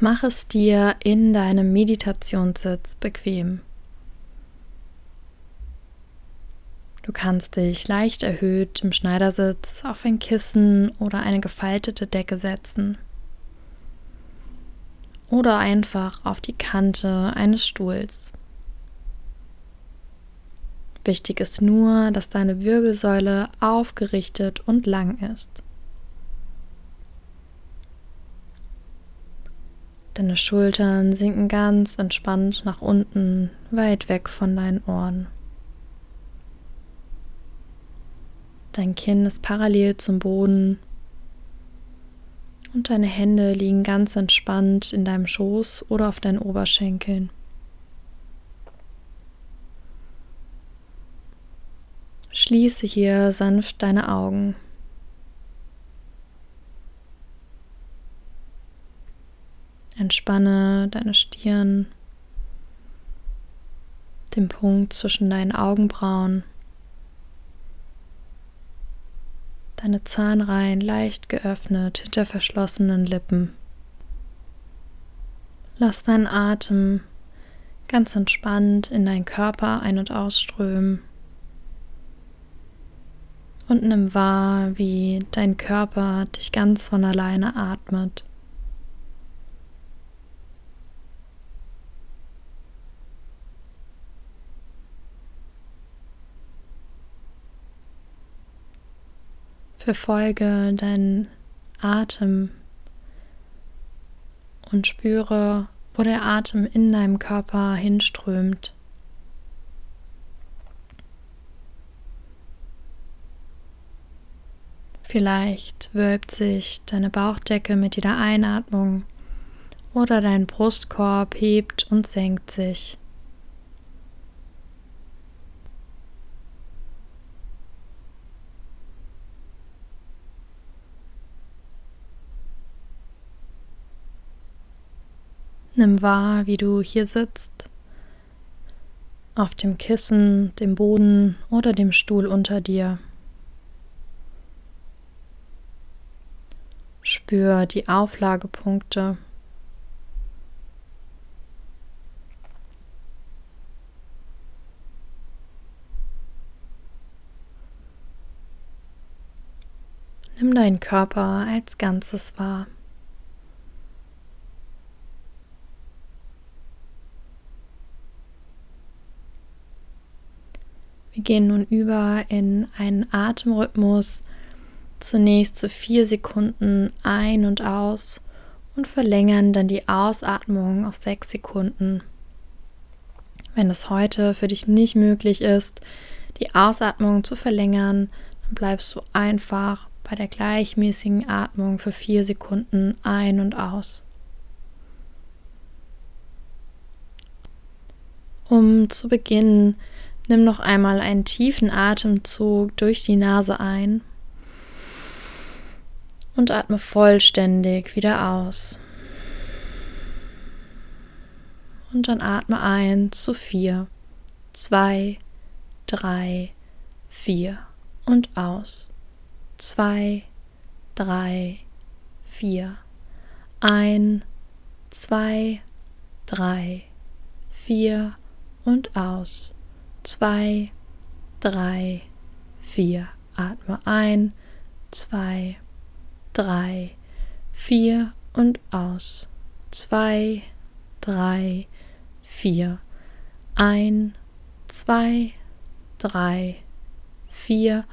Mach es dir in deinem Meditationssitz bequem. Du kannst dich leicht erhöht im Schneidersitz auf ein Kissen oder eine gefaltete Decke setzen. Oder einfach auf die Kante eines Stuhls. Wichtig ist nur, dass deine Wirbelsäule aufgerichtet und lang ist. Deine Schultern sinken ganz entspannt nach unten, weit weg von deinen Ohren. Dein Kinn ist parallel zum Boden und deine Hände liegen ganz entspannt in deinem Schoß oder auf deinen Oberschenkeln. Schließe hier sanft deine Augen. Entspanne deine Stirn, den Punkt zwischen deinen Augenbrauen, deine Zahnreihen leicht geöffnet hinter verschlossenen Lippen. Lass deinen Atem ganz entspannt in deinen Körper ein- und ausströmen. Und nimm wahr, wie dein Körper dich ganz von alleine atmet. Verfolge deinen Atem und spüre, wo der Atem in deinem Körper hinströmt. Vielleicht wölbt sich deine Bauchdecke mit jeder Einatmung oder dein Brustkorb hebt und senkt sich. Nimm wahr, wie du hier sitzt, auf dem Kissen, dem Boden oder dem Stuhl unter dir. Spür die Auflagepunkte. Nimm deinen Körper als Ganzes wahr. Gehen nun über in einen Atemrhythmus, zunächst zu vier Sekunden ein und aus und verlängern dann die Ausatmung auf sechs Sekunden. Wenn es heute für dich nicht möglich ist, die Ausatmung zu verlängern, dann bleibst du einfach bei der gleichmäßigen Atmung für vier Sekunden ein und aus. Um zu beginnen, Nimm noch einmal einen tiefen Atemzug durch die Nase ein und atme vollständig wieder aus. Und dann atme ein zu vier, zwei, drei, vier und aus. Zwei, drei, vier. Ein, zwei, drei, vier und aus zwei, drei, vier. Atme ein, zwei, drei, vier und aus. Zwei, drei, vier. Ein, zwei, drei, vier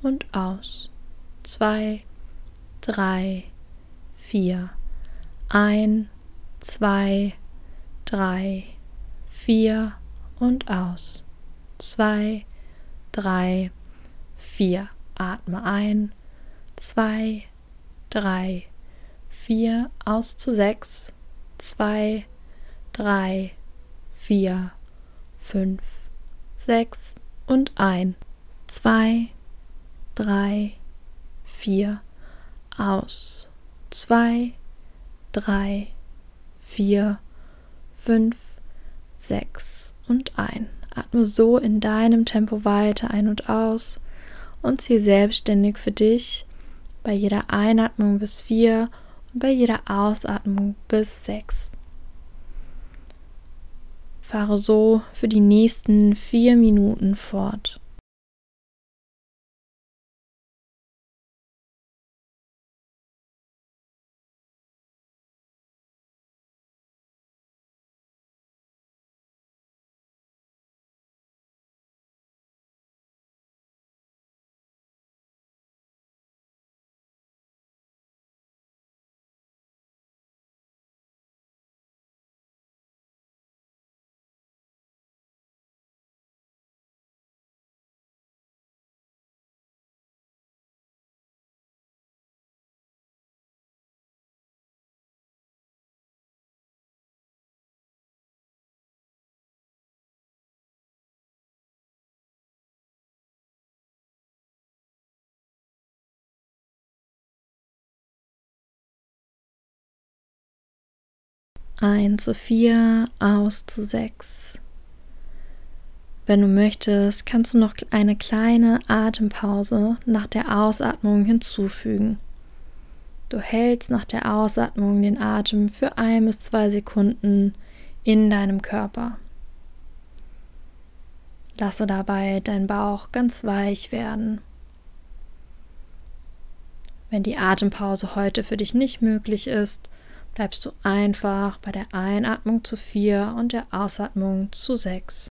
und aus. Zwei, drei, vier. Ein, zwei, drei, vier und aus zwei, drei, vier. Atme ein, zwei, drei, vier, aus zu sechs, zwei, drei, vier, fünf, sechs und ein, zwei, drei, vier, aus, zwei, drei, vier, fünf, sechs und ein. Atme so in deinem Tempo weiter ein und aus und zieh selbstständig für dich bei jeder Einatmung bis vier und bei jeder Ausatmung bis sechs. Fahre so für die nächsten vier Minuten fort. Ein zu vier, aus zu sechs. Wenn du möchtest, kannst du noch eine kleine Atempause nach der Ausatmung hinzufügen. Du hältst nach der Ausatmung den Atem für ein bis zwei Sekunden in deinem Körper. Lasse dabei deinen Bauch ganz weich werden. Wenn die Atempause heute für dich nicht möglich ist, bleibst du einfach bei der Einatmung zu 4 und der Ausatmung zu 6.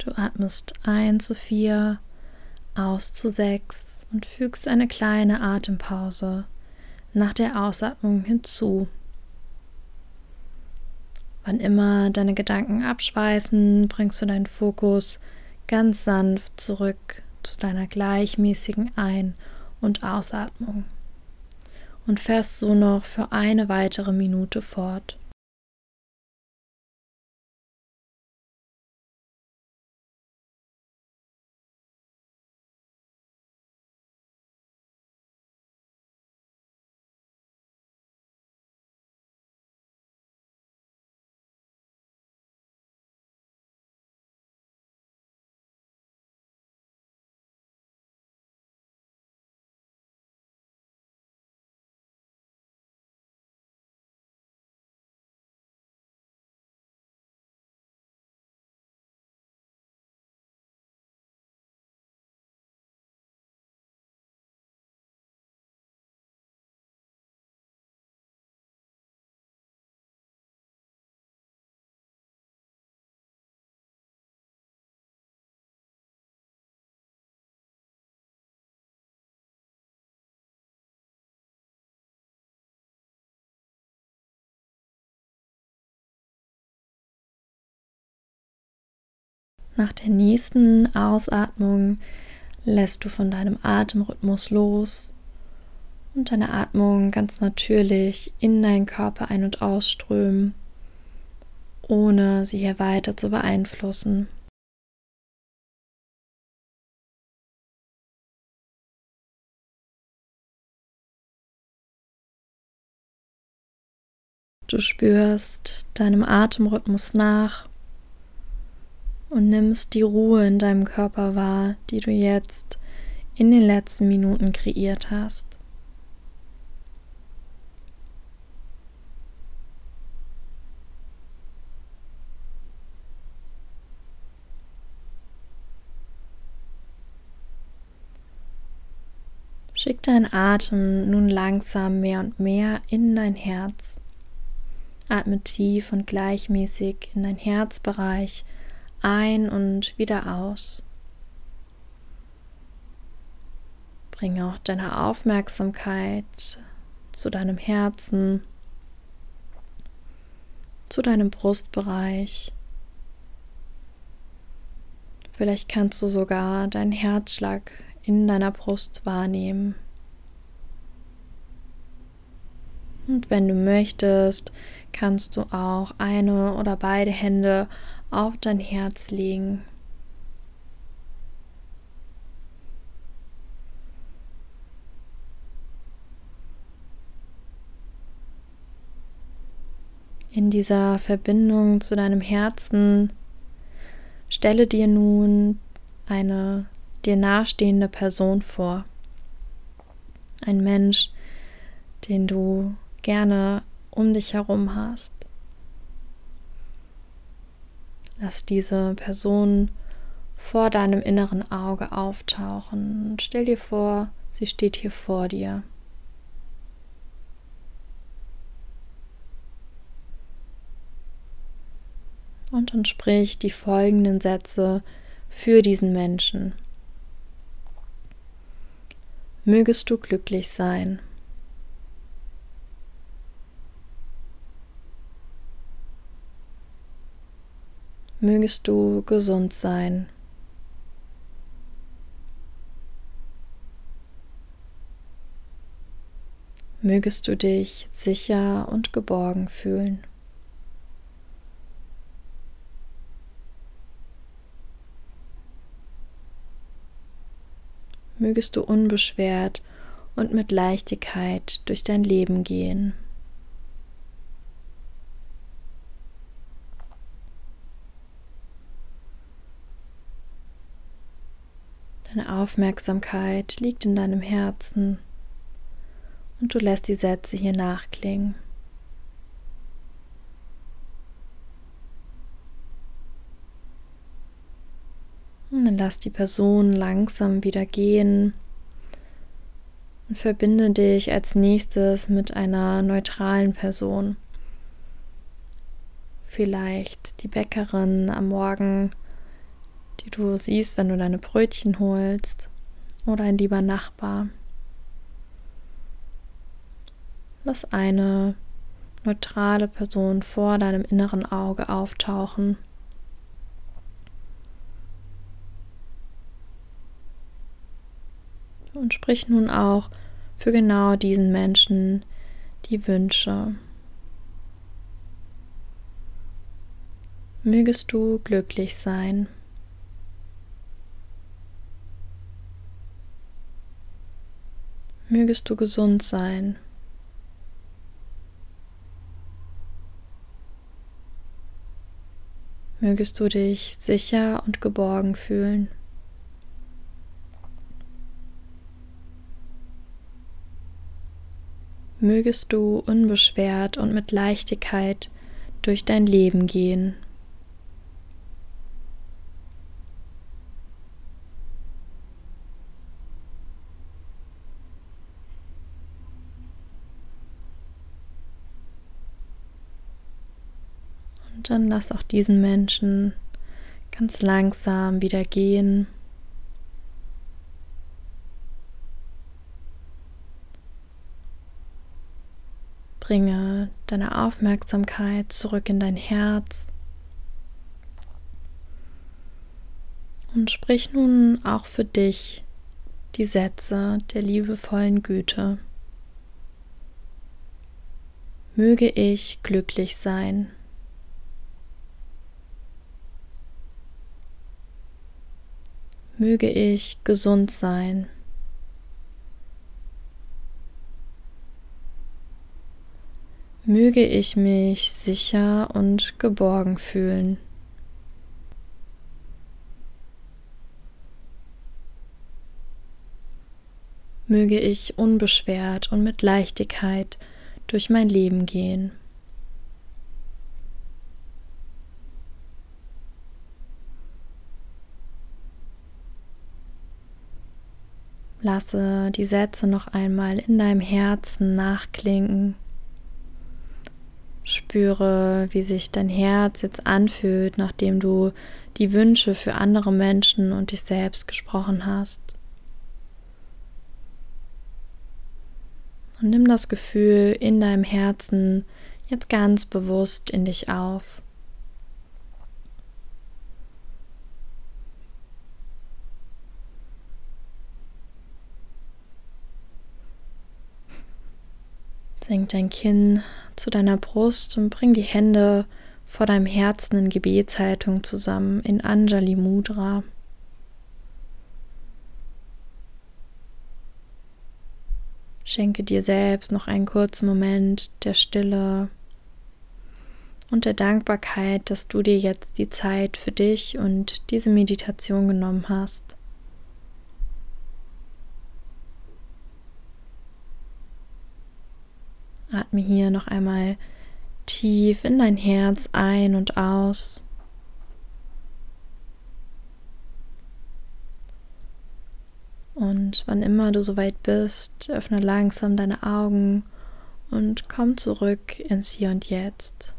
Du atmest ein zu vier, aus zu sechs und fügst eine kleine Atempause nach der Ausatmung hinzu. Wann immer deine Gedanken abschweifen, bringst du deinen Fokus ganz sanft zurück zu deiner gleichmäßigen Ein- und Ausatmung und fährst so noch für eine weitere Minute fort. Nach der nächsten Ausatmung lässt du von deinem Atemrhythmus los und deine Atmung ganz natürlich in deinen Körper ein- und ausströmen, ohne sie hier weiter zu beeinflussen. Du spürst deinem Atemrhythmus nach und nimmst die Ruhe in deinem Körper wahr, die du jetzt in den letzten Minuten kreiert hast. Schick deinen Atem nun langsam mehr und mehr in dein Herz. Atme tief und gleichmäßig in dein Herzbereich ein und wieder aus. Bringe auch deine Aufmerksamkeit zu deinem Herzen, zu deinem Brustbereich. Vielleicht kannst du sogar deinen Herzschlag in deiner Brust wahrnehmen. Und wenn du möchtest, kannst du auch eine oder beide Hände auf dein Herz legen. In dieser Verbindung zu deinem Herzen stelle dir nun eine dir nahestehende Person vor. Ein Mensch, den du gerne um dich herum hast. Lass diese Person vor deinem inneren Auge auftauchen und stell dir vor, sie steht hier vor dir. Und dann sprich die folgenden Sätze für diesen Menschen. Mögest du glücklich sein. Mögest du gesund sein. Mögest du dich sicher und geborgen fühlen. Mögest du unbeschwert und mit Leichtigkeit durch dein Leben gehen. Deine Aufmerksamkeit liegt in deinem Herzen und du lässt die Sätze hier nachklingen. Und dann lass die Person langsam wieder gehen und verbinde dich als nächstes mit einer neutralen Person. Vielleicht die Bäckerin am Morgen die du siehst, wenn du deine Brötchen holst oder ein lieber Nachbar. Lass eine neutrale Person vor deinem inneren Auge auftauchen. Und sprich nun auch für genau diesen Menschen die Wünsche. Mögest du glücklich sein. Mögest du gesund sein. Mögest du dich sicher und geborgen fühlen. Mögest du unbeschwert und mit Leichtigkeit durch dein Leben gehen. Dann lass auch diesen Menschen ganz langsam wieder gehen. Bringe deine Aufmerksamkeit zurück in dein Herz und sprich nun auch für dich die Sätze der liebevollen Güte. Möge ich glücklich sein. Möge ich gesund sein. Möge ich mich sicher und geborgen fühlen. Möge ich unbeschwert und mit Leichtigkeit durch mein Leben gehen. Lasse die Sätze noch einmal in deinem Herzen nachklingen. Spüre, wie sich dein Herz jetzt anfühlt, nachdem du die Wünsche für andere Menschen und dich selbst gesprochen hast. Und nimm das Gefühl in deinem Herzen jetzt ganz bewusst in dich auf. Senk dein Kinn zu deiner Brust und bring die Hände vor deinem Herzen in Gebetshaltung zusammen in Anjali Mudra. Schenke dir selbst noch einen kurzen Moment der Stille und der Dankbarkeit, dass du dir jetzt die Zeit für dich und diese Meditation genommen hast. Atme hier noch einmal tief in dein Herz ein und aus. Und wann immer du soweit bist, öffne langsam deine Augen und komm zurück ins Hier und Jetzt.